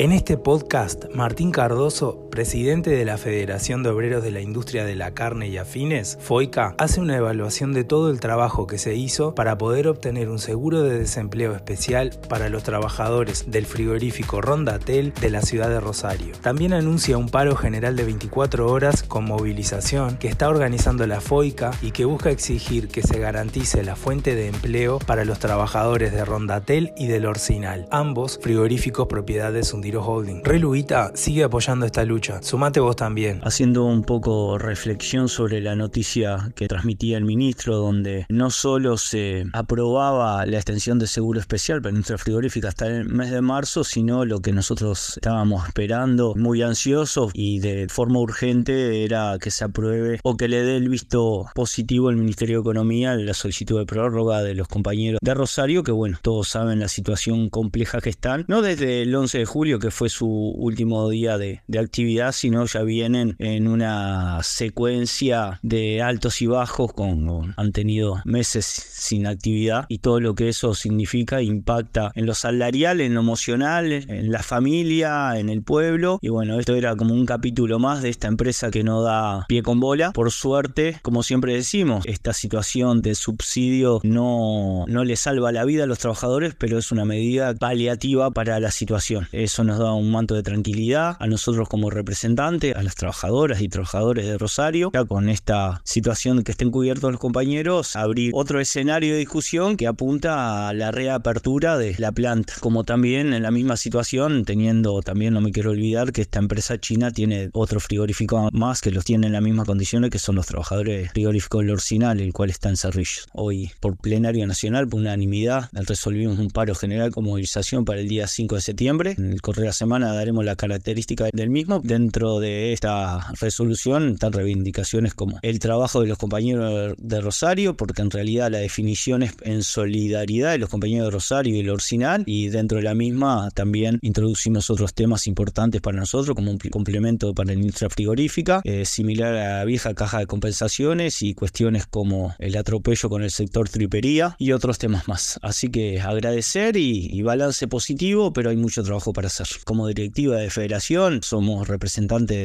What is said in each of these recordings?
En este podcast, Martín Cardoso, presidente de la Federación de Obreros de la Industria de la Carne y Afines, FOICA, hace una evaluación de todo el trabajo que se hizo para poder obtener un seguro de desempleo especial para los trabajadores del frigorífico Rondatel de la ciudad de Rosario. También anuncia un paro general de 24 horas con movilización que está organizando la FOICA y que busca exigir que se garantice la fuente de empleo para los trabajadores de Rondatel y del Orcinal, ambos frigoríficos propiedades de Holding. Reluita sigue apoyando esta lucha. Sumate vos también. Haciendo un poco reflexión sobre la noticia que transmitía el ministro, donde no solo se aprobaba la extensión de seguro especial para nuestra frigorífica hasta el mes de marzo, sino lo que nosotros estábamos esperando, muy ansiosos y de forma urgente, era que se apruebe o que le dé el visto positivo al Ministerio de Economía la solicitud de prórroga de los compañeros de Rosario, que bueno, todos saben la situación compleja que están, no desde el 11 de julio, que fue su último día de, actividad, sino ya vienen en una secuencia de altos y bajos, con, han tenido meses sin actividad y todo lo que eso significa impacta en lo salarial, en lo emocional, en la familia, en el pueblo. Y bueno, esto era como un capítulo más de esta empresa que no da pie con bola. Por suerte, como siempre decimos, esta situación de subsidio no, no le salva la vida a los trabajadores, pero es una medida paliativa para la situación. Eso nos da un manto de tranquilidad a nosotros como representantes, a las trabajadoras y trabajadores de Rosario, ya con esta situación que estén cubiertos los compañeros, abrir otro escenario de discusión que apunta a la reapertura de la planta, como también en la misma situación, teniendo también, no me quiero olvidar, que esta empresa china tiene otro frigorífico más que los tiene en las mismas condiciones que son los trabajadores frigoríficos del Orcinal, el cual está en Cerrillos. Hoy, por plenario nacional, por unanimidad, resolvimos un paro general con movilización para el día 5 de septiembre. En el de la semana daremos la característica del mismo. Dentro de esta resolución están reivindicaciones como el trabajo de los compañeros de Rosario, porque en realidad la definición es en solidaridad de los compañeros de Rosario y el Orcinal, y dentro de la misma también introducimos otros temas importantes para nosotros, como un complemento para la industria frigorífica, eh, similar a la vieja caja de compensaciones y cuestiones como el atropello con el sector tripería y otros temas más. Así que agradecer y, y balance positivo, pero hay mucho trabajo para hacer. Como directiva de federación somos representantes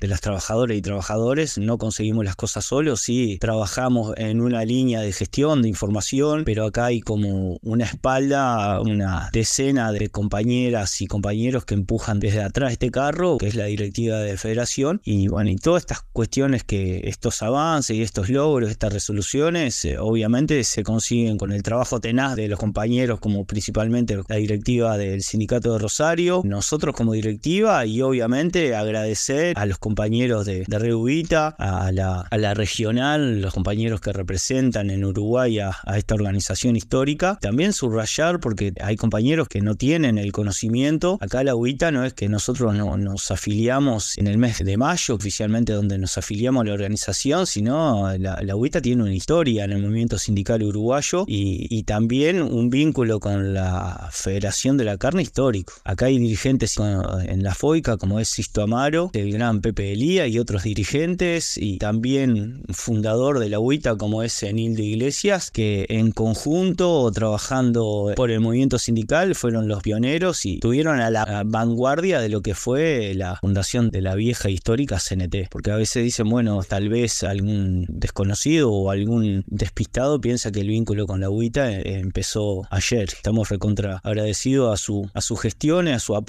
de, las trabajadoras y trabajadores, no conseguimos las cosas solos, sí trabajamos en una línea de gestión, de información, pero acá hay como una espalda, una decena de compañeras y compañeros que empujan desde atrás este carro, que es la directiva de federación, y bueno, y todas estas cuestiones que estos avances y estos logros, estas resoluciones, eh, obviamente se consiguen con el trabajo tenaz de los compañeros, como principalmente la directiva del sindicato de Rosario, nosotros como directiva y obviamente agradecer a los compañeros de, de Reubita, a la, a la regional, los compañeros que representan en Uruguay a, esta organización histórica. También subrayar porque hay compañeros que no tienen el conocimiento. Acá la UITA no es que nosotros no, nos afiliamos en el mes de mayo, oficialmente donde nos afiliamos a la organización, sino la, la UITA tiene una historia en el movimiento sindical uruguayo y, también un vínculo con la Federación de la Carne histórico. Acá hay dirigentes en la FOICA, como es Sisto Amaro, el gran Pepe Elía y otros dirigentes, y también fundador de la UITA, como es Enildo Iglesias, que en conjunto, trabajando por el movimiento sindical, fueron los pioneros y tuvieron a la vanguardia de lo que fue la fundación de la vieja histórica CNT. Porque a veces dicen, bueno, tal vez algún desconocido o algún despistado piensa que el vínculo con la UITA eh, empezó ayer. Estamos recontra agradecidos a su, a su gestión, a su apoyo,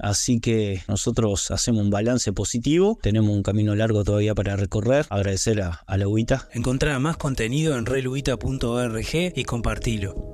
así que nosotros hacemos un balance positivo, tenemos un camino largo todavía para recorrer, agradecer a, la UITA. Encontrar más contenido en reluita.org y compartilo.